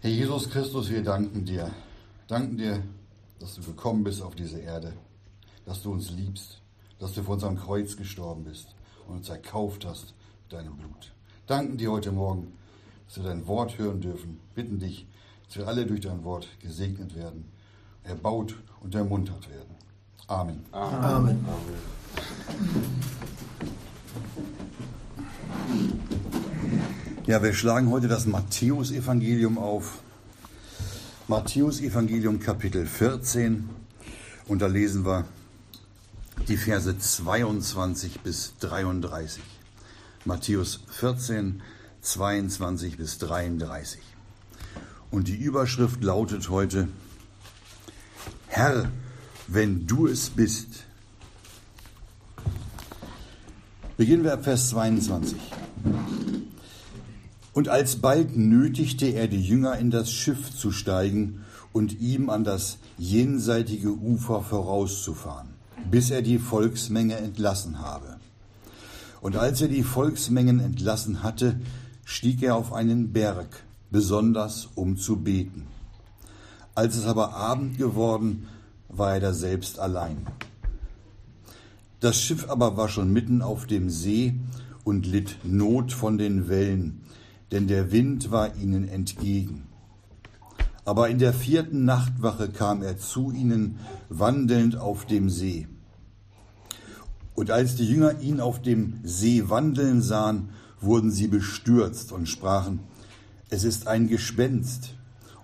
Herr Jesus Christus, wir danken dir. Danken dir, dass du gekommen bist auf diese Erde, dass du uns liebst, dass du vor unserem Kreuz gestorben bist und uns erkauft hast mit deinem Blut. Danken dir heute Morgen, dass wir dein Wort hören dürfen. Bitten dich, dass wir alle durch dein Wort gesegnet werden, erbaut und ermuntert werden. Amen. Amen. Amen. Ja, wir schlagen heute das Matthäusevangelium auf. Matthäusevangelium Kapitel 14 und da lesen wir die Verse 22 bis 33. Matthäus 14, 22 bis 33. Und die Überschrift lautet heute, Herr, wenn du es bist. Beginnen wir ab Vers 22. Und alsbald nötigte er die Jünger in das Schiff zu steigen und ihm an das jenseitige Ufer vorauszufahren, bis er die Volksmenge entlassen habe. Und als er die Volksmengen entlassen hatte, stieg er auf einen Berg, besonders um zu beten. Als es aber Abend geworden, war er da selbst allein. Das Schiff aber war schon mitten auf dem See und litt Not von den Wellen, denn der Wind war ihnen entgegen. Aber in der vierten Nachtwache kam er zu ihnen, wandelnd auf dem See. Und als die Jünger ihn auf dem See wandeln sahen, wurden sie bestürzt und sprachen, es ist ein Gespenst,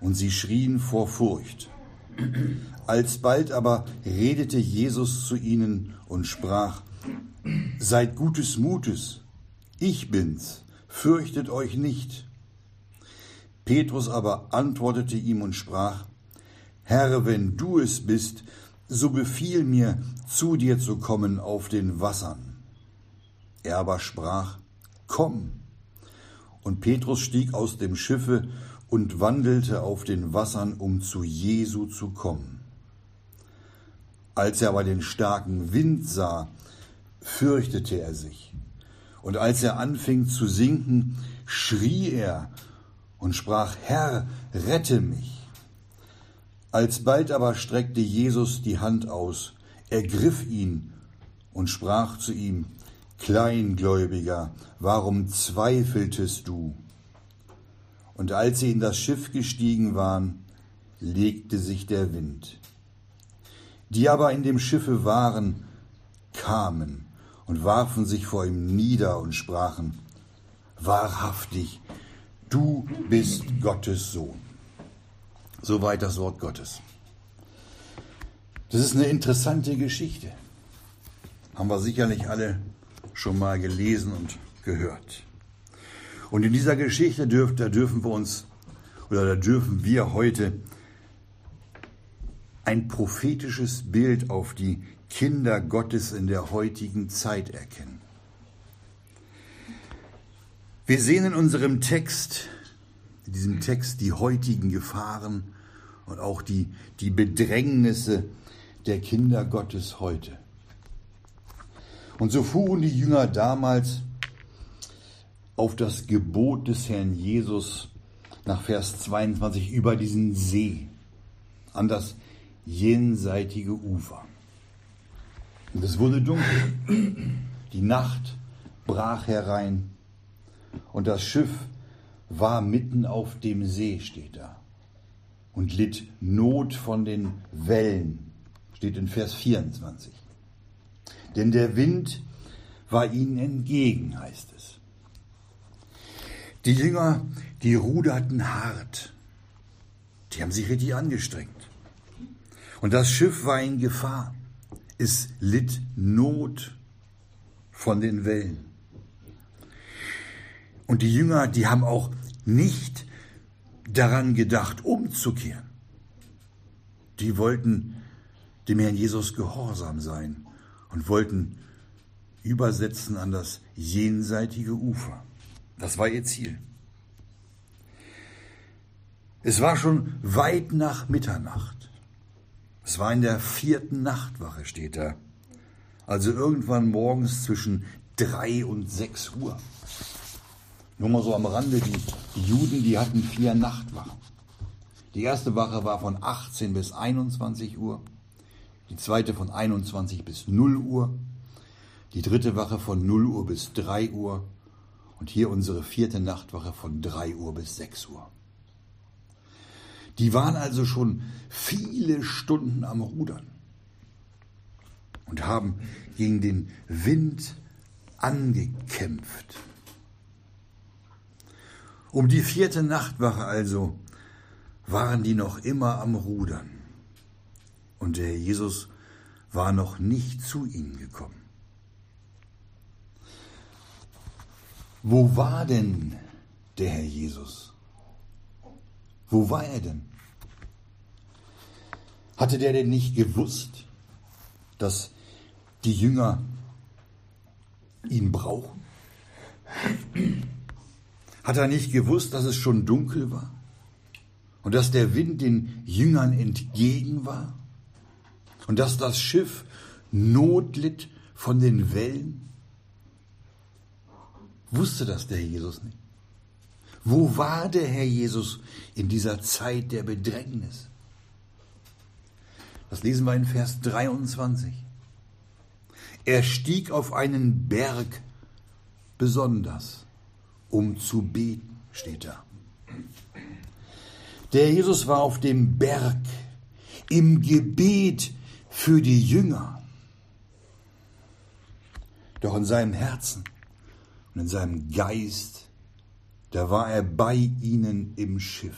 und sie schrien vor Furcht. Alsbald aber redete Jesus zu ihnen und sprach, Seid gutes Mutes, ich bin's, fürchtet euch nicht. Petrus aber antwortete ihm und sprach, Herr, wenn du es bist, so befiehl mir, zu dir zu kommen auf den Wassern. Er aber sprach, Komm. Und Petrus stieg aus dem Schiffe und wandelte auf den Wassern, um zu Jesu zu kommen. Als er aber den starken Wind sah, fürchtete er sich und als er anfing zu sinken, schrie er und sprach, Herr, rette mich. Alsbald aber streckte Jesus die Hand aus, ergriff ihn und sprach zu ihm, Kleingläubiger, warum zweifeltest du? Und als sie in das Schiff gestiegen waren, legte sich der Wind. Die aber in dem Schiffe waren, kamen und warfen sich vor ihm nieder und sprachen, Wahrhaftig, du bist Gottes Sohn. Soweit das Wort Gottes. Das ist eine interessante Geschichte. Haben wir sicherlich alle schon mal gelesen und gehört. Und in dieser Geschichte dürf, da dürfen wir uns oder da dürfen wir heute ein prophetisches Bild auf die Kinder Gottes in der heutigen Zeit erkennen. Wir sehen in unserem Text, in diesem Text die heutigen Gefahren und auch die, die Bedrängnisse der Kinder Gottes heute. Und so fuhren die Jünger damals auf das Gebot des Herrn Jesus nach Vers 22 über diesen See an das jenseitige Ufer. Und es wurde dunkel. Die Nacht brach herein und das Schiff war mitten auf dem See, steht da, und litt Not von den Wellen, steht in Vers 24. Denn der Wind war ihnen entgegen, heißt es. Die Jünger, die ruderten hart. Die haben sich richtig angestrengt. Und das Schiff war in Gefahr. Es litt Not von den Wellen. Und die Jünger, die haben auch nicht daran gedacht, umzukehren. Die wollten dem Herrn Jesus gehorsam sein und wollten übersetzen an das jenseitige Ufer. Das war ihr Ziel. Es war schon weit nach Mitternacht. Es war in der vierten Nachtwache, steht da. Also irgendwann morgens zwischen drei und sechs Uhr. Nur mal so am Rande, die, die Juden, die hatten vier Nachtwachen. Die erste Wache war von 18 bis 21 Uhr, die zweite von 21 bis 0 Uhr, die dritte Wache von 0 Uhr bis 3 Uhr und hier unsere vierte Nachtwache von 3 Uhr bis 6 Uhr. Die waren also schon viele Stunden am Rudern und haben gegen den Wind angekämpft. Um die vierte Nachtwache also waren die noch immer am Rudern. Und der Herr Jesus war noch nicht zu ihnen gekommen. Wo war denn der Herr Jesus? Wo war er denn? Hatte der denn nicht gewusst, dass die Jünger ihn brauchen? Hat er nicht gewusst, dass es schon dunkel war und dass der Wind den Jüngern entgegen war und dass das Schiff Not litt von den Wellen? Wusste das der Jesus nicht? Wo war der Herr Jesus in dieser Zeit der Bedrängnis? Das lesen wir in Vers 23. Er stieg auf einen Berg besonders, um zu beten, steht da. Der Jesus war auf dem Berg im Gebet für die Jünger. Doch in seinem Herzen und in seinem Geist, da war er bei ihnen im Schiff.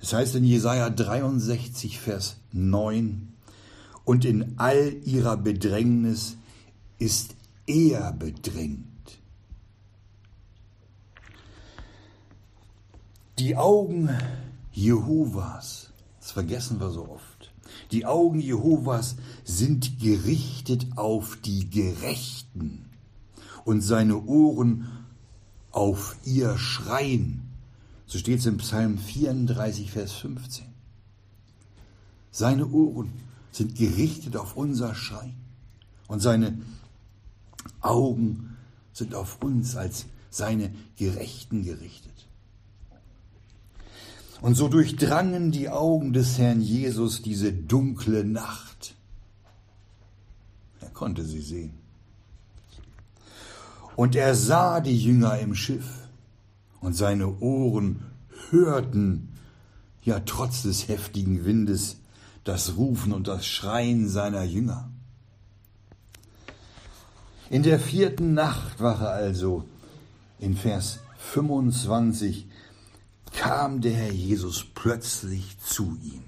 Es heißt in Jesaja 63, Vers 9, und in all ihrer Bedrängnis ist er bedrängt. Die Augen Jehovas, das vergessen wir so oft, die Augen Jehovas sind gerichtet auf die Gerechten und seine Ohren auf ihr Schreien. So steht es im Psalm 34, Vers 15. Seine Ohren sind gerichtet auf unser Schein und seine Augen sind auf uns als seine Gerechten gerichtet. Und so durchdrangen die Augen des Herrn Jesus diese dunkle Nacht. Er konnte sie sehen. Und er sah die Jünger im Schiff und seine Ohren hörten, ja trotz des heftigen Windes, das Rufen und das Schreien seiner Jünger. In der vierten Nachtwache also, in Vers 25, kam der Herr Jesus plötzlich zu ihm.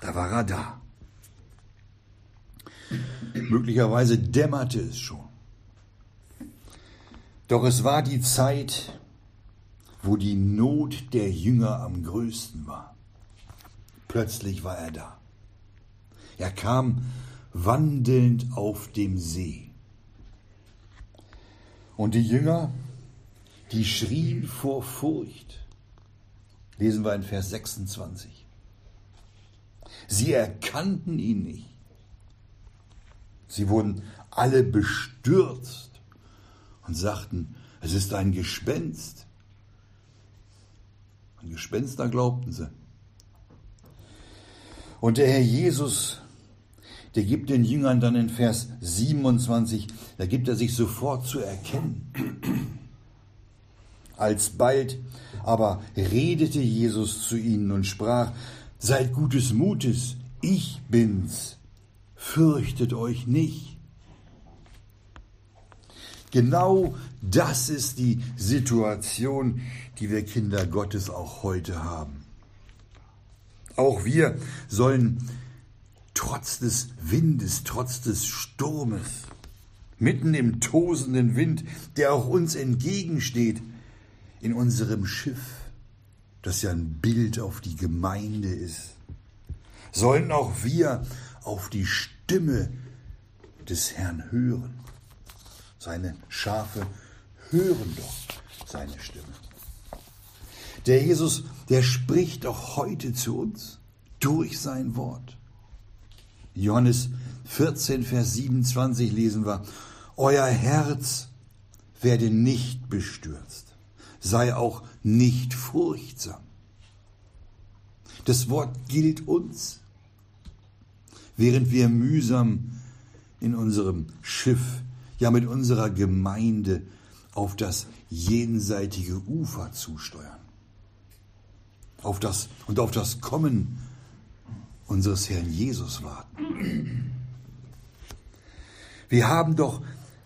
Da war er da. Möglicherweise dämmerte es schon. Doch es war die Zeit, wo die Not der Jünger am größten war. Plötzlich war er da. Er kam wandelnd auf dem See. Und die Jünger, die schrien vor Furcht. Lesen wir in Vers 26. Sie erkannten ihn nicht. Sie wurden alle bestürzt und sagten, es ist ein Gespenst. An Gespenster glaubten sie. Und der Herr Jesus, der gibt den Jüngern dann in Vers 27, da gibt er sich sofort zu erkennen. Alsbald aber redete Jesus zu ihnen und sprach, Seid gutes Mutes, ich bin's, fürchtet euch nicht. Genau das ist die Situation, die wir Kinder Gottes auch heute haben. Auch wir sollen trotz des Windes, trotz des Sturmes, mitten im tosenden Wind, der auch uns entgegensteht, in unserem Schiff, das ja ein Bild auf die Gemeinde ist, sollen auch wir auf die Stimme des Herrn hören. Seine Schafe hören doch seine Stimme. Der Jesus, der spricht auch heute zu uns durch sein Wort. Johannes 14, Vers 27 lesen wir, Euer Herz werde nicht bestürzt. sei auch nicht furchtsam. Das Wort gilt uns, während wir mühsam in unserem Schiff, ja mit unserer Gemeinde auf das jenseitige Ufer zusteuern. Auf das und auf das Kommen unseres Herrn Jesus warten. Wir haben doch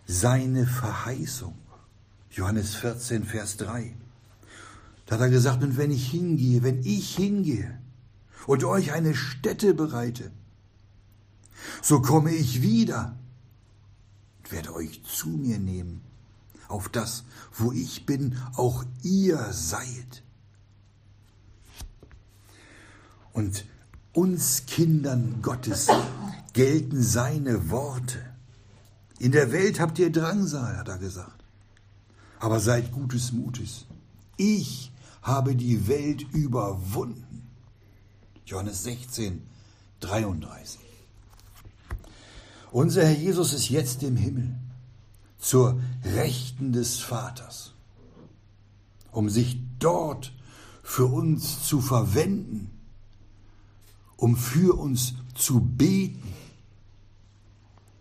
seine Verheißung. Johannes 14, Vers 3. Da hat er gesagt, und wenn ich hingehe, wenn ich hingehe und euch eine Stätte bereite, so komme ich wieder werde euch zu mir nehmen, auf das, wo ich bin, auch ihr seid. Und uns Kindern Gottes gelten seine Worte. In der Welt habt ihr Drangsal, hat er gesagt. Aber seid gutes Mutes. Ich habe die Welt überwunden. Johannes 16, 33. Unser Herr Jesus ist jetzt im Himmel zur Rechten des Vaters, um sich dort für uns zu verwenden, um für uns zu beten.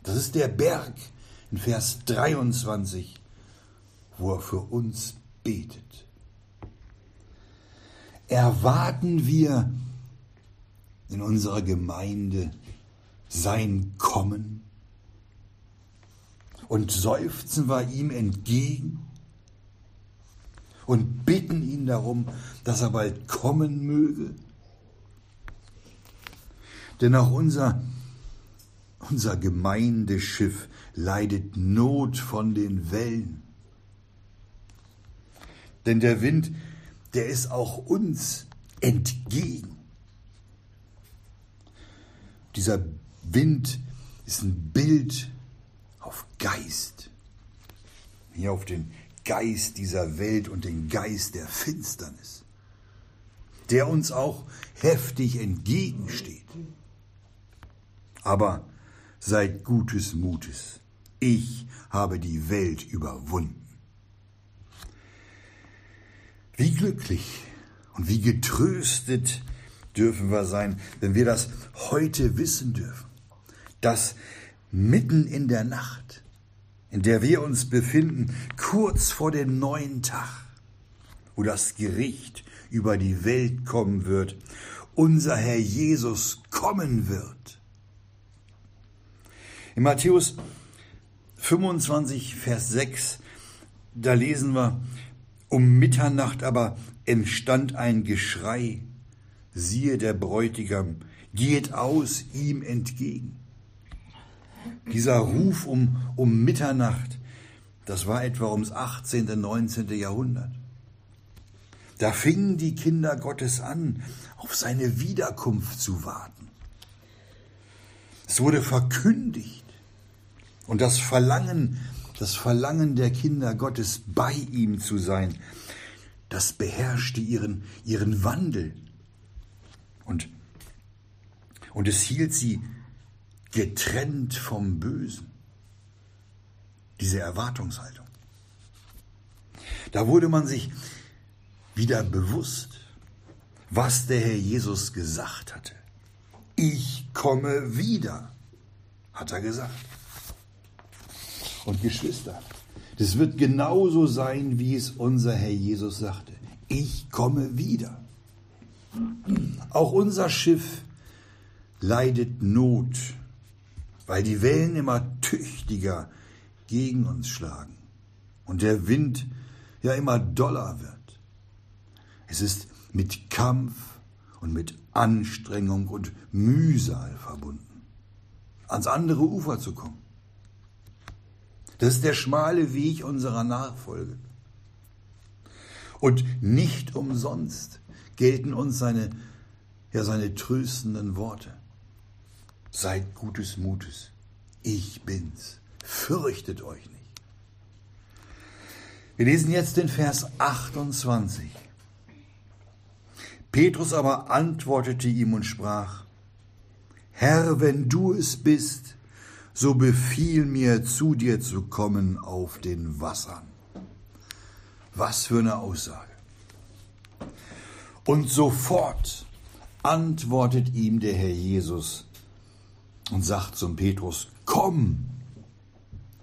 Das ist der Berg in Vers 23, wo er für uns betet. Erwarten wir in unserer Gemeinde sein Kommen und seufzen wir ihm entgegen und bitten ihn darum, dass er bald kommen möge. Denn auch unser, unser Gemeindeschiff leidet Not von den Wellen. Denn der Wind, der ist auch uns entgegen. Dieser Wind ist ein Bild auf Geist. Hier auf den Geist dieser Welt und den Geist der Finsternis, der uns auch heftig entgegensteht. Aber seid gutes Mutes. Ich habe die Welt überwunden. Wie glücklich und wie getröstet dürfen wir sein, wenn wir das heute wissen dürfen, dass mitten in der Nacht, in der wir uns befinden, kurz vor dem neuen Tag, wo das Gericht über die Welt kommen wird, unser Herr Jesus kommen wird. In Matthäus 25, Vers 6, da lesen wir, um Mitternacht aber entstand ein Geschrei, siehe der Bräutigam, geht aus ihm entgegen. Dieser Ruf um, um Mitternacht, das war etwa ums 18., 19. Jahrhundert. Da fingen die Kinder Gottes an, auf seine Wiederkunft zu warten. Es wurde verkündigt und das Verlangen, das Verlangen der Kinder Gottes bei ihm zu sein, das beherrschte ihren, ihren Wandel und, und es hielt sie getrennt vom Bösen. Diese Erwartungshaltung. Da wurde man sich wieder bewusst, was der Herr Jesus gesagt hatte. Ich komme wieder, hat er gesagt. Und Geschwister, das wird genauso sein, wie es unser Herr Jesus sagte. Ich komme wieder. Auch unser Schiff leidet Not weil die Wellen immer tüchtiger gegen uns schlagen und der Wind ja immer doller wird. Es ist mit Kampf und mit Anstrengung und Mühsal verbunden, ans andere Ufer zu kommen. Das ist der schmale Weg unserer Nachfolge. Und nicht umsonst gelten uns seine, ja, seine tröstenden Worte. Seid gutes Mutes. Ich bin's. Fürchtet euch nicht. Wir lesen jetzt den Vers 28. Petrus aber antwortete ihm und sprach, Herr, wenn du es bist, so befiehl mir, zu dir zu kommen auf den Wassern. Was für eine Aussage. Und sofort antwortet ihm der Herr Jesus und sagt zum Petrus, komm,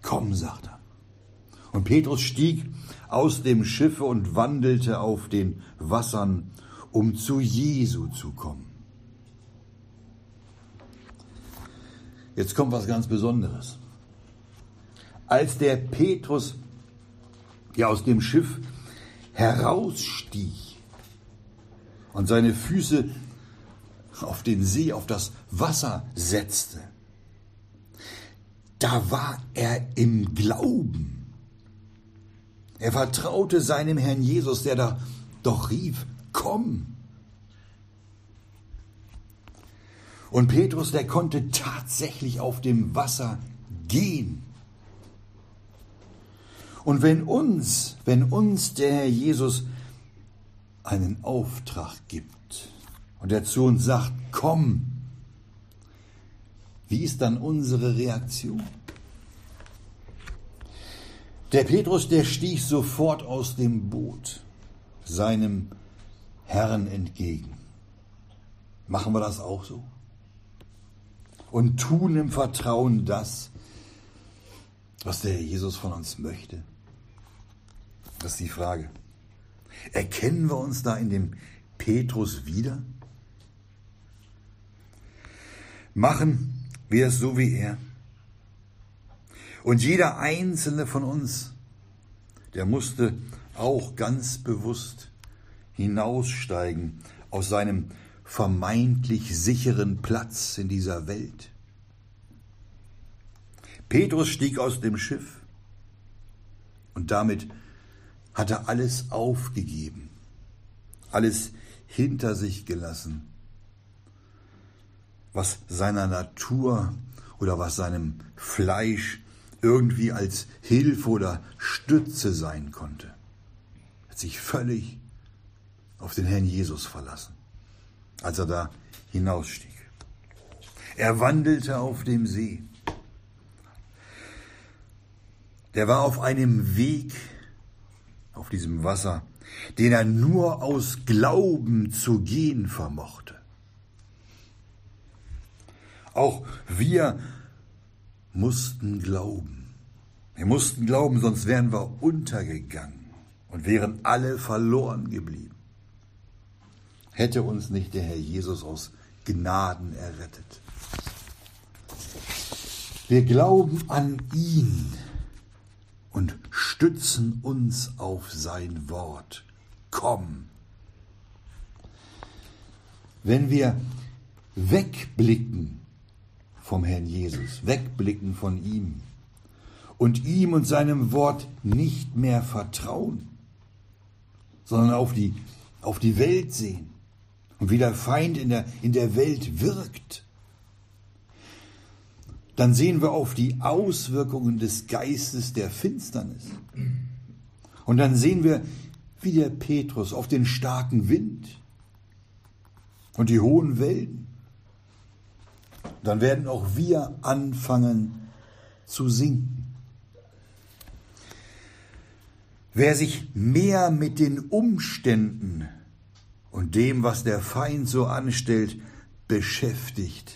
komm, sagt er. Und Petrus stieg aus dem Schiffe und wandelte auf den Wassern, um zu Jesu zu kommen. Jetzt kommt was ganz Besonderes. Als der Petrus ja aus dem Schiff herausstieg und seine Füße auf den See, auf das Wasser setzte, da war er im Glauben. Er vertraute seinem Herrn Jesus, der da doch rief, komm. Und Petrus, der konnte tatsächlich auf dem Wasser gehen. Und wenn uns, wenn uns der Herr Jesus einen Auftrag gibt und er zu uns sagt, komm, wie ist dann unsere Reaktion? Der Petrus, der stieg sofort aus dem Boot seinem Herrn entgegen. Machen wir das auch so? Und tun im Vertrauen das, was der Herr Jesus von uns möchte? Das ist die Frage. Erkennen wir uns da in dem Petrus wieder? Machen wir es so wie er? Und jeder einzelne von uns, der musste auch ganz bewusst hinaussteigen aus seinem vermeintlich sicheren Platz in dieser Welt. Petrus stieg aus dem Schiff und damit hat er alles aufgegeben, alles hinter sich gelassen, was seiner Natur oder was seinem Fleisch irgendwie als Hilfe oder Stütze sein konnte. Er hat sich völlig auf den Herrn Jesus verlassen, als er da hinausstieg. Er wandelte auf dem See. Der war auf einem Weg, auf diesem Wasser, den er nur aus Glauben zu gehen vermochte. Auch wir mussten glauben. Wir mussten glauben, sonst wären wir untergegangen und wären alle verloren geblieben. Hätte uns nicht der Herr Jesus aus Gnaden errettet. Wir glauben an ihn und stützen uns auf sein Wort. Komm. Wenn wir wegblicken vom Herrn Jesus, wegblicken von ihm und ihm und seinem Wort nicht mehr vertrauen, sondern auf die, auf die Welt sehen und wie der Feind in der, in der Welt wirkt, dann sehen wir auf die Auswirkungen des Geistes der Finsternis. Und dann sehen wir, wie der Petrus auf den starken Wind und die hohen Wellen. Dann werden auch wir anfangen zu sinken. Wer sich mehr mit den Umständen und dem, was der Feind so anstellt, beschäftigt,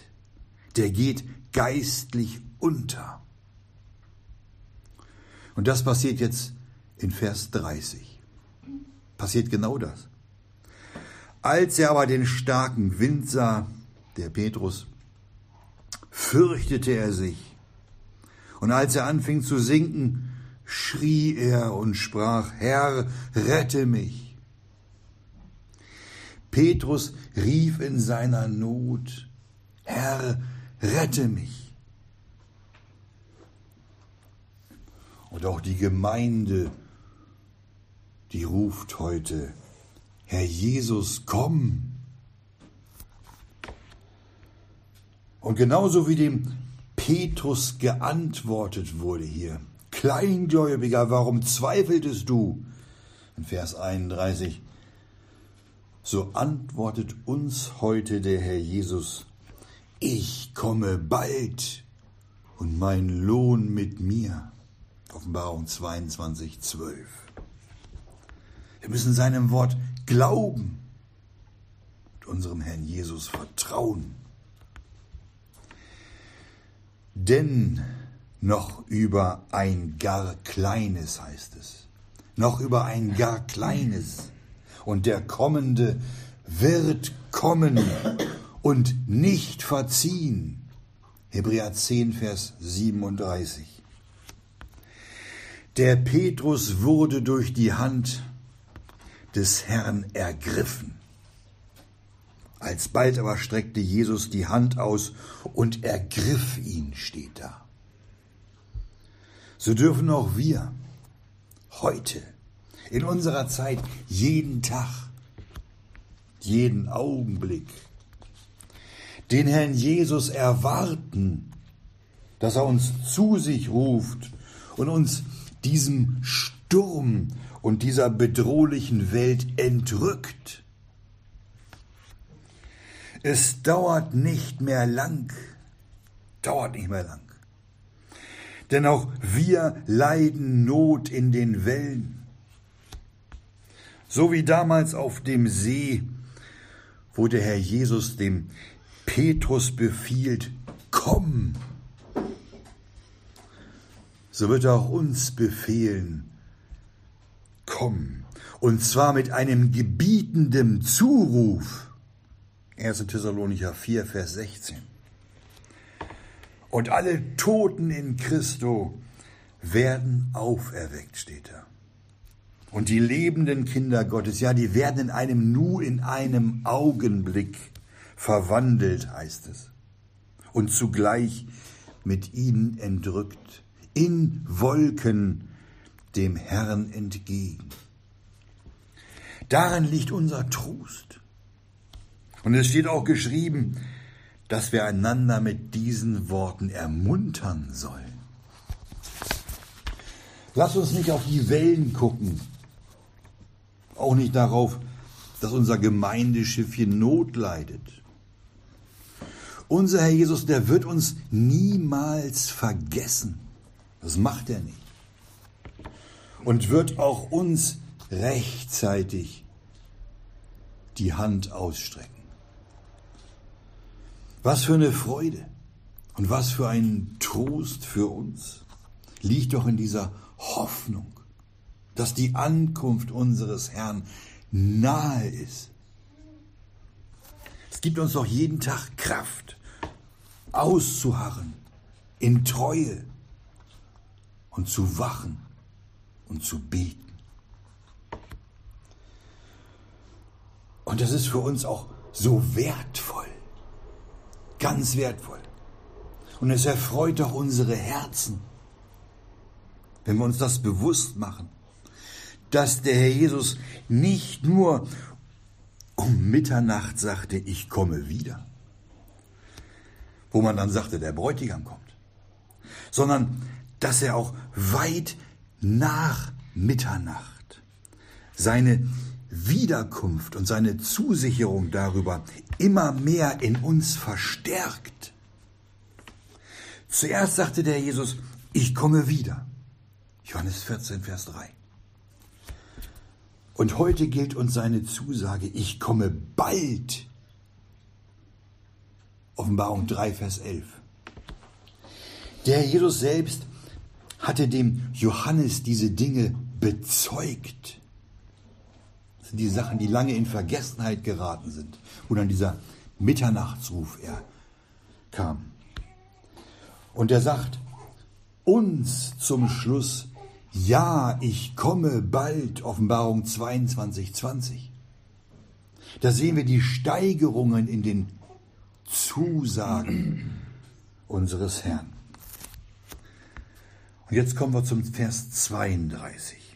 der geht geistlich unter. Und das passiert jetzt in Vers 30. Passiert genau das. Als er aber den starken Wind sah, der Petrus, fürchtete er sich. Und als er anfing zu sinken, schrie er und sprach, Herr, rette mich. Petrus rief in seiner Not, Herr, rette mich. Und auch die Gemeinde, die ruft heute, Herr Jesus, komm. Und genauso wie dem Petrus geantwortet wurde hier, Kleingläubiger, warum zweifeltest du? In Vers 31, so antwortet uns heute der Herr Jesus, ich komme bald und mein Lohn mit mir. Offenbarung 22, 12. Wir müssen seinem Wort glauben und unserem Herrn Jesus vertrauen. Denn noch über ein gar kleines heißt es, noch über ein gar kleines. Und der Kommende wird kommen und nicht verziehen. Hebräer 10, Vers 37. Der Petrus wurde durch die Hand des Herrn ergriffen. Alsbald aber streckte Jesus die Hand aus und ergriff ihn, steht da. So dürfen auch wir heute, in unserer Zeit, jeden Tag, jeden Augenblick, den Herrn Jesus erwarten, dass er uns zu sich ruft und uns diesem Sturm und dieser bedrohlichen Welt entrückt. Es dauert nicht mehr lang, dauert nicht mehr lang. Denn auch wir leiden Not in den Wellen. So wie damals auf dem See, wo der Herr Jesus dem Petrus befiehlt, komm, so wird er auch uns befehlen, komm, und zwar mit einem gebietenden Zuruf. 1. Thessalonicher 4, Vers 16. Und alle Toten in Christo werden auferweckt, steht da. Und die lebenden Kinder Gottes, ja, die werden in einem Nu, in einem Augenblick verwandelt, heißt es. Und zugleich mit ihnen entrückt, in Wolken dem Herrn entgegen. Darin liegt unser Trost. Und es steht auch geschrieben, dass wir einander mit diesen Worten ermuntern sollen. Lass uns nicht auf die Wellen gucken, auch nicht darauf, dass unser Gemeindeschiffchen Not leidet. Unser Herr Jesus, der wird uns niemals vergessen. Das macht er nicht. Und wird auch uns rechtzeitig die Hand ausstrecken. Was für eine Freude und was für ein Trost für uns liegt doch in dieser Hoffnung, dass die Ankunft unseres Herrn nahe ist. Es gibt uns doch jeden Tag Kraft, auszuharren, in Treue und zu wachen und zu beten. Und das ist für uns auch so wertvoll ganz wertvoll. Und es erfreut auch unsere Herzen, wenn wir uns das bewusst machen, dass der Herr Jesus nicht nur um Mitternacht sagte, ich komme wieder, wo man dann sagte, der Bräutigam kommt, sondern dass er auch weit nach Mitternacht seine Wiederkunft und seine Zusicherung darüber immer mehr in uns verstärkt. Zuerst sagte der Jesus, ich komme wieder. Johannes 14, Vers 3. Und heute gilt uns seine Zusage, ich komme bald. Offenbarung 3, Vers 11. Der Jesus selbst hatte dem Johannes diese Dinge bezeugt sind die Sachen, die lange in Vergessenheit geraten sind, wo dann dieser Mitternachtsruf er kam. Und er sagt uns zum Schluss, ja, ich komme bald, Offenbarung 22, 20. Da sehen wir die Steigerungen in den Zusagen unseres Herrn. Und jetzt kommen wir zum Vers 32.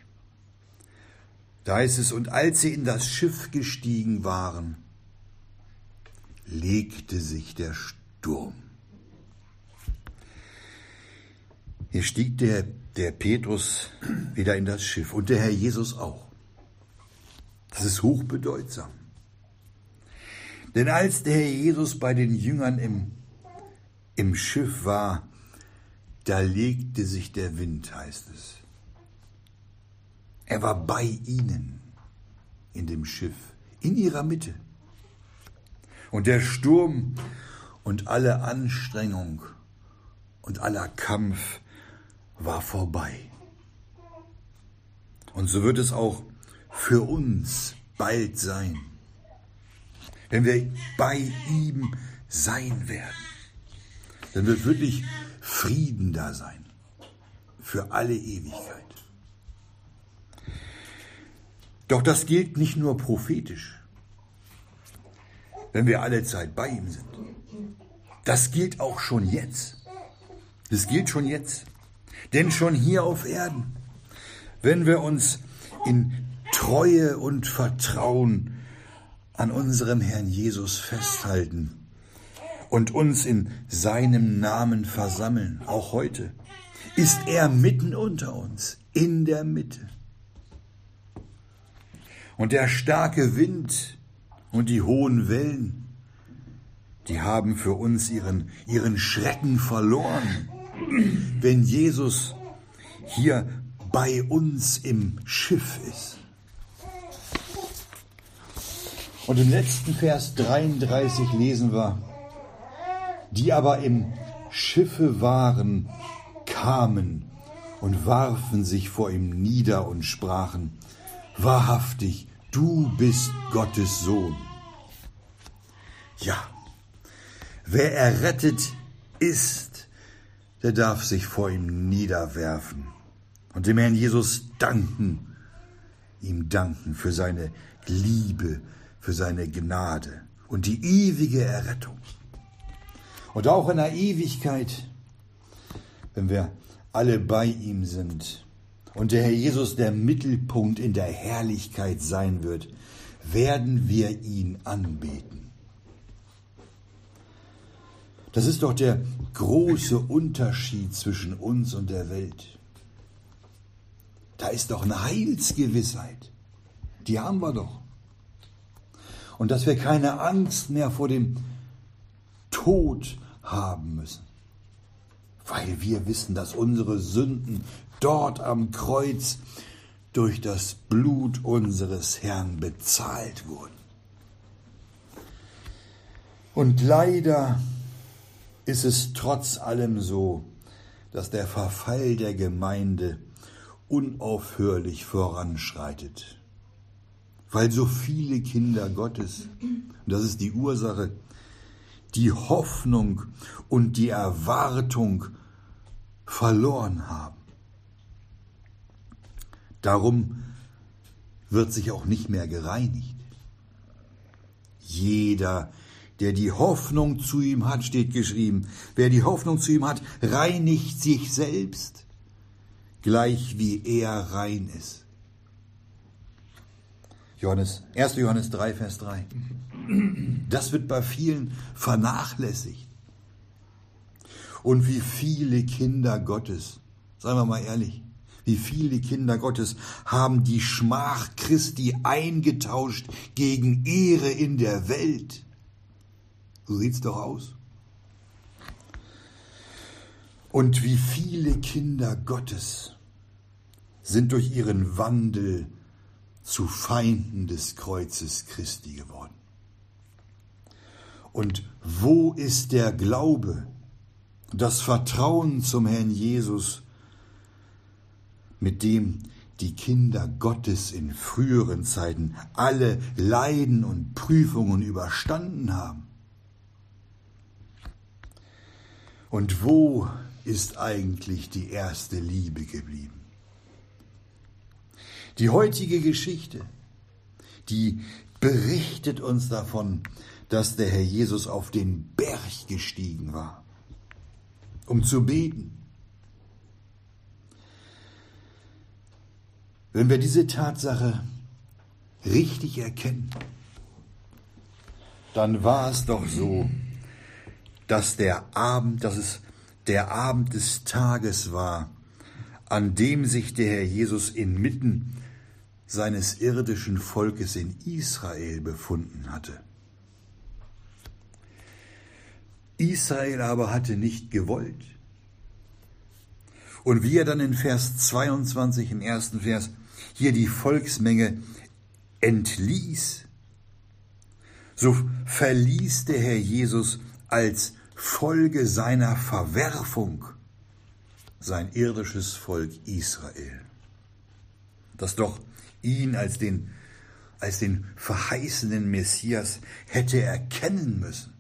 Da heißt es, und als sie in das Schiff gestiegen waren, legte sich der Sturm. Hier stieg der, der Petrus wieder in das Schiff und der Herr Jesus auch. Das ist hochbedeutsam. Denn als der Herr Jesus bei den Jüngern im, im Schiff war, da legte sich der Wind, heißt es. Er war bei ihnen. in dem Schiff, in ihrer Mitte. Und der Sturm und alle Anstrengung und aller Kampf war vorbei. Und so wird es auch für uns bald sein, wenn wir bei ihm sein werden. Dann wird wirklich Frieden da sein für alle Ewigkeit. Doch das gilt nicht nur prophetisch, wenn wir alle Zeit bei ihm sind. Das gilt auch schon jetzt. Das gilt schon jetzt. Denn schon hier auf Erden, wenn wir uns in Treue und Vertrauen an unserem Herrn Jesus festhalten und uns in seinem Namen versammeln, auch heute, ist er mitten unter uns, in der Mitte. Und der starke Wind und die hohen Wellen, die haben für uns ihren, ihren Schrecken verloren, wenn Jesus hier bei uns im Schiff ist. Und im letzten Vers 33 lesen wir, die aber im Schiffe waren, kamen und warfen sich vor ihm nieder und sprachen, wahrhaftig, du bist Gottes Sohn. Ja, wer errettet ist, der darf sich vor ihm niederwerfen und dem Herrn Jesus danken, ihm danken für seine Liebe, für seine Gnade und die ewige Errettung. Und auch in der Ewigkeit, wenn wir alle bei ihm sind und der Herr Jesus der Mittelpunkt in der Herrlichkeit sein wird, werden wir ihn anbeten. Das ist doch der große Unterschied zwischen uns und der Welt. Da ist doch eine Heilsgewissheit. Die haben wir doch und dass wir keine Angst mehr vor dem Tod haben müssen, weil wir wissen, dass unsere Sünden dort am Kreuz durch das Blut unseres Herrn bezahlt wurden. Und leider ist es trotz allem so, dass der Verfall der Gemeinde unaufhörlich voranschreitet weil so viele Kinder Gottes, und das ist die Ursache, die Hoffnung und die Erwartung verloren haben. Darum wird sich auch nicht mehr gereinigt. Jeder, der die Hoffnung zu ihm hat, steht geschrieben, wer die Hoffnung zu ihm hat, reinigt sich selbst, gleich wie er rein ist. Johannes, 1. Johannes 3, Vers 3. Das wird bei vielen vernachlässigt. Und wie viele Kinder Gottes, seien wir mal ehrlich, wie viele Kinder Gottes haben die Schmach Christi eingetauscht gegen Ehre in der Welt. So sieht's doch aus. Und wie viele Kinder Gottes sind durch ihren Wandel zu Feinden des Kreuzes Christi geworden. Und wo ist der Glaube, das Vertrauen zum Herrn Jesus, mit dem die Kinder Gottes in früheren Zeiten alle Leiden und Prüfungen überstanden haben? Und wo ist eigentlich die erste Liebe geblieben? Die heutige Geschichte, die berichtet uns davon, dass der Herr Jesus auf den Berg gestiegen war, um zu beten. Wenn wir diese Tatsache richtig erkennen, dann war es doch so, dass der Abend, dass es der Abend des Tages war, an dem sich der Herr Jesus inmitten seines irdischen Volkes in Israel befunden hatte. Israel aber hatte nicht gewollt. Und wie er dann in Vers 22 im ersten Vers hier die Volksmenge entließ, so verließ der Herr Jesus als Folge seiner Verwerfung sein irdisches Volk Israel, das doch ihn als den, als den verheißenen Messias hätte erkennen müssen.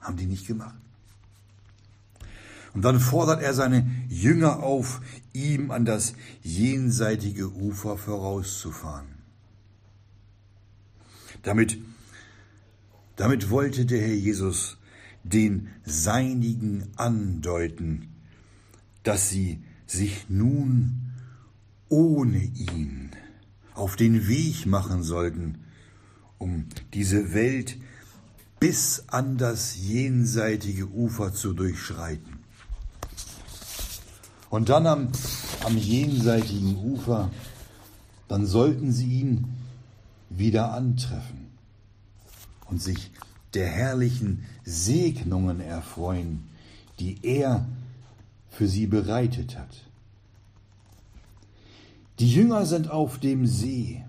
Haben die nicht gemacht. Und dann fordert er seine Jünger auf, ihm an das jenseitige Ufer vorauszufahren. Damit, damit wollte der Herr Jesus den Seinigen andeuten, dass sie sich nun ohne ihn auf den Weg machen sollten, um diese Welt bis an das jenseitige Ufer zu durchschreiten. Und dann am, am jenseitigen Ufer, dann sollten sie ihn wieder antreffen und sich der herrlichen Segnungen erfreuen, die er für sie bereitet hat. Die Jünger sind auf dem See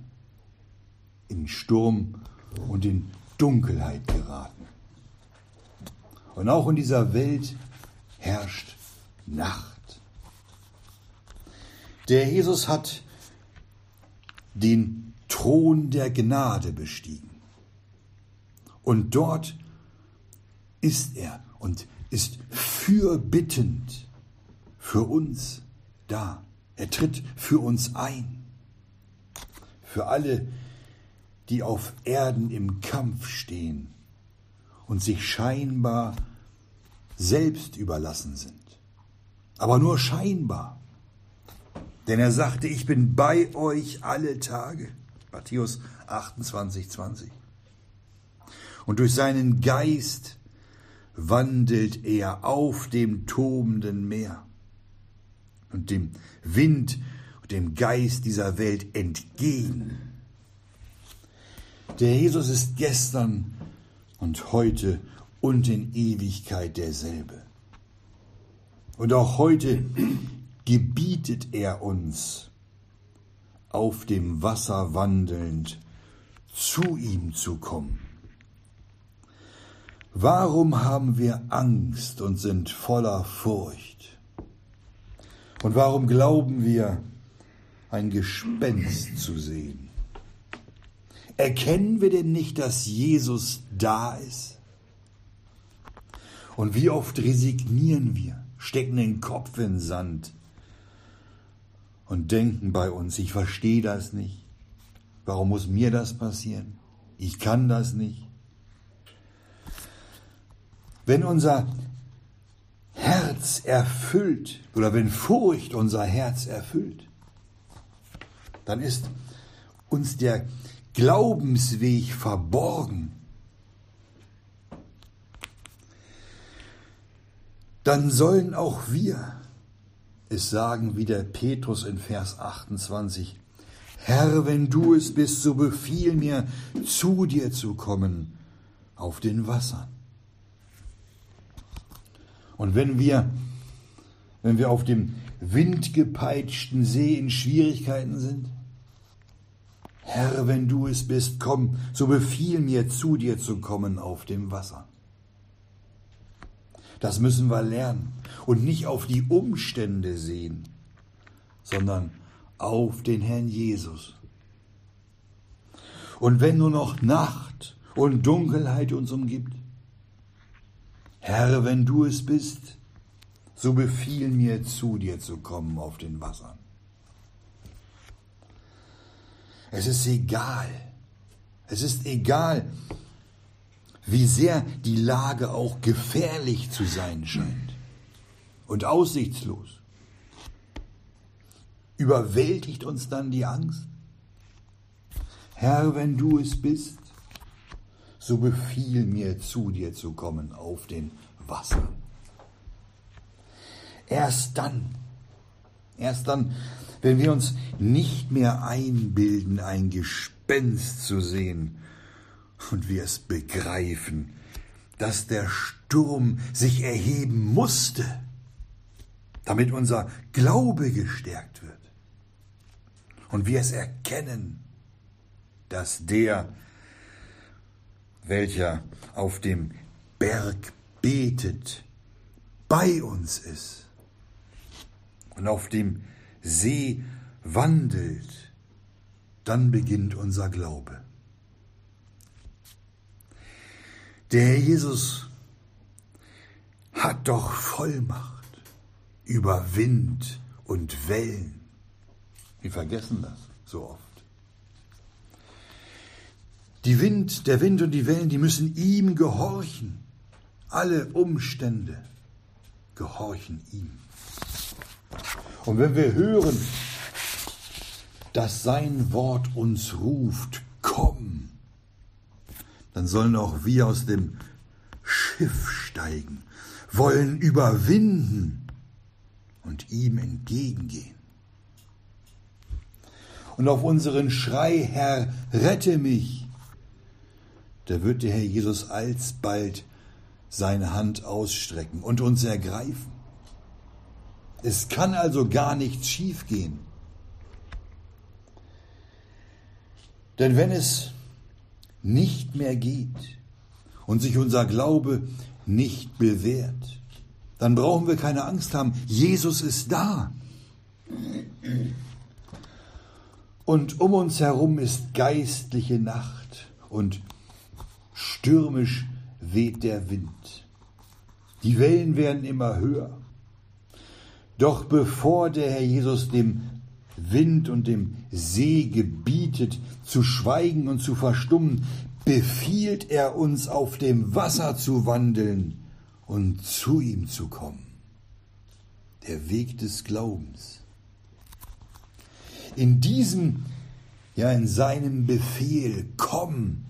in Sturm und in Dunkelheit geraten. Und auch in dieser Welt herrscht Nacht. Der Jesus hat den Thron der Gnade bestiegen. Und dort ist er und ist fürbittend für uns da. Er tritt für uns ein. Für alle, die auf Erden im Kampf stehen und sich scheinbar selbst überlassen sind. Aber nur scheinbar. Denn er sagte, ich bin bei euch alle Tage. Matthäus 28, 20. Und durch seinen Geist wandelt er auf dem tobenden Meer und dem Wind und dem Geist dieser Welt entgegen. Der Jesus ist gestern und heute und in Ewigkeit derselbe. Und auch heute gebietet er uns, auf dem Wasser wandelnd, zu ihm zu kommen. Warum haben wir Angst und sind voller Furcht? Und warum glauben wir, ein Gespenst zu sehen? Erkennen wir denn nicht, dass Jesus da ist? Und wie oft resignieren wir, stecken den Kopf in Sand und denken bei uns, ich verstehe das nicht. Warum muss mir das passieren? Ich kann das nicht. Wenn unser Herz erfüllt oder wenn Furcht unser Herz erfüllt, dann ist uns der Glaubensweg verborgen. Dann sollen auch wir es sagen, wie der Petrus in Vers 28, Herr, wenn du es bist, so befiehl mir, zu dir zu kommen auf den Wassern. Und wenn wir, wenn wir auf dem windgepeitschten See in Schwierigkeiten sind, Herr, wenn du es bist, komm, so befiehl mir, zu dir zu kommen auf dem Wasser. Das müssen wir lernen und nicht auf die Umstände sehen, sondern auf den Herrn Jesus. Und wenn nur noch Nacht und Dunkelheit uns umgibt, Herr, wenn du es bist, so befiehl mir zu dir zu kommen auf den Wassern. Es ist egal, es ist egal, wie sehr die Lage auch gefährlich zu sein scheint und aussichtslos. Überwältigt uns dann die Angst? Herr, wenn du es bist, so befiehl mir zu dir zu kommen auf den Wassern. Erst dann, erst dann, wenn wir uns nicht mehr einbilden, ein Gespenst zu sehen und wir es begreifen, dass der Sturm sich erheben musste, damit unser Glaube gestärkt wird und wir es erkennen, dass der, welcher auf dem Berg betet, bei uns ist und auf dem See wandelt, dann beginnt unser Glaube. Der Herr Jesus hat doch Vollmacht über Wind und Wellen. Wir vergessen das so oft. Die Wind, der Wind und die Wellen, die müssen ihm gehorchen. Alle Umstände gehorchen ihm. Und wenn wir hören, dass sein Wort uns ruft, komm, dann sollen auch wir aus dem Schiff steigen, wollen überwinden und ihm entgegengehen. Und auf unseren Schrei, Herr, rette mich, da wird der Herr Jesus alsbald seine Hand ausstrecken und uns ergreifen. Es kann also gar nichts schiefgehen. Denn wenn es nicht mehr geht und sich unser Glaube nicht bewährt, dann brauchen wir keine Angst haben. Jesus ist da. Und um uns herum ist geistliche Nacht und stürmisch weht der Wind. Die Wellen werden immer höher. Doch bevor der Herr Jesus dem Wind und dem See gebietet, zu schweigen und zu verstummen, befiehlt er uns auf dem Wasser zu wandeln und zu ihm zu kommen. Der Weg des Glaubens. In diesem, ja in seinem Befehl, komm,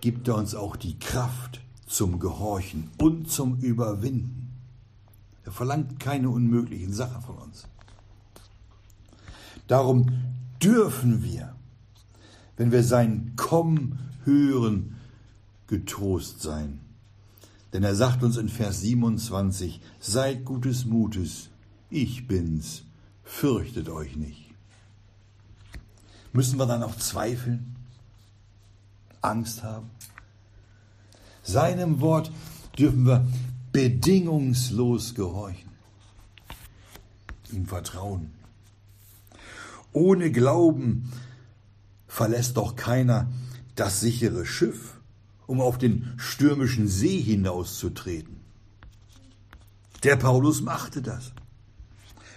gibt er uns auch die Kraft zum Gehorchen und zum Überwinden. Er verlangt keine unmöglichen Sachen von uns. Darum dürfen wir, wenn wir sein Komm hören, getrost sein. Denn er sagt uns in Vers 27, seid gutes Mutes, ich bin's, fürchtet euch nicht. Müssen wir dann auch zweifeln? Angst haben? Seinem Wort dürfen wir bedingungslos gehorchen, ihm vertrauen. Ohne Glauben verlässt doch keiner das sichere Schiff, um auf den stürmischen See hinauszutreten. Der Paulus machte das,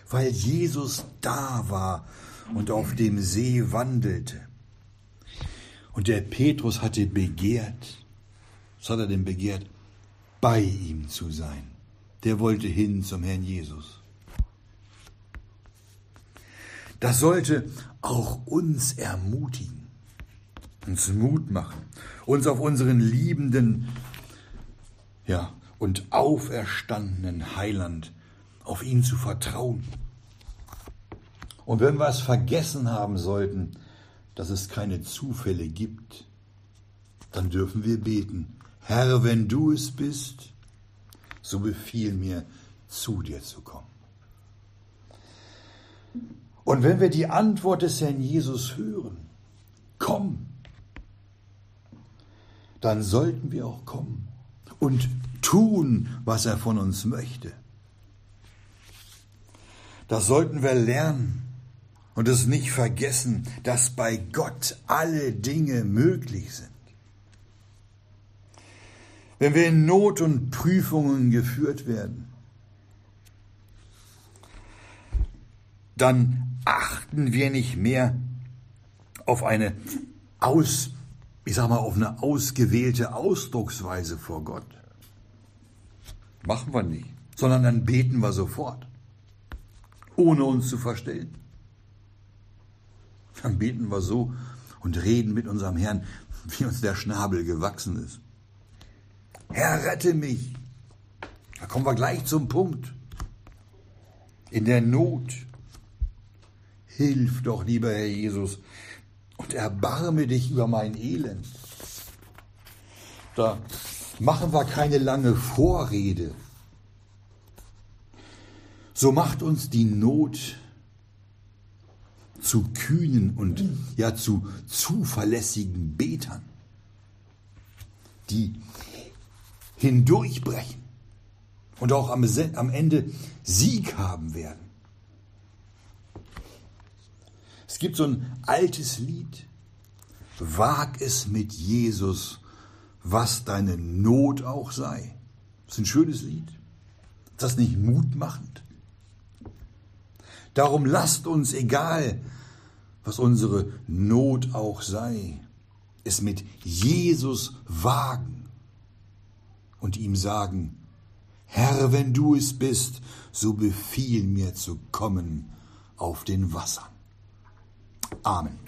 weil Jesus da war und auf dem See wandelte. Und der Petrus hatte begehrt, was hat er denn begehrt? Bei ihm zu sein. Der wollte hin zum Herrn Jesus. Das sollte auch uns ermutigen, uns Mut machen, uns auf unseren liebenden ja, und auferstandenen Heiland, auf ihn zu vertrauen. Und wenn wir es vergessen haben sollten, dass es keine Zufälle gibt, dann dürfen wir beten, Herr, wenn du es bist, so befiehl mir, zu dir zu kommen. Und wenn wir die Antwort des Herrn Jesus hören, komm, dann sollten wir auch kommen und tun, was er von uns möchte. Das sollten wir lernen und es nicht vergessen, dass bei Gott alle Dinge möglich sind. Wenn wir in Not und Prüfungen geführt werden, dann achten wir nicht mehr auf eine aus, ich sag mal, auf eine ausgewählte Ausdrucksweise vor Gott. Machen wir nicht, sondern dann beten wir sofort, ohne uns zu verstellen. Dann beten wir so und reden mit unserem Herrn, wie uns der Schnabel gewachsen ist. Herr, rette mich. Da kommen wir gleich zum Punkt. In der Not. Hilf doch, lieber Herr Jesus, und erbarme dich über mein Elend. Da machen wir keine lange Vorrede. So macht uns die Not zu kühnen und ja zu zuverlässigen Betern, die hindurchbrechen und auch am, am Ende Sieg haben werden. Es gibt so ein altes Lied, Wag es mit Jesus, was deine Not auch sei. Das ist ein schönes Lied. Ist das nicht mutmachend? Darum lasst uns, egal was unsere Not auch sei, es mit Jesus wagen und ihm sagen, Herr, wenn du es bist, so befiehl mir zu kommen auf den Wassern. Amen.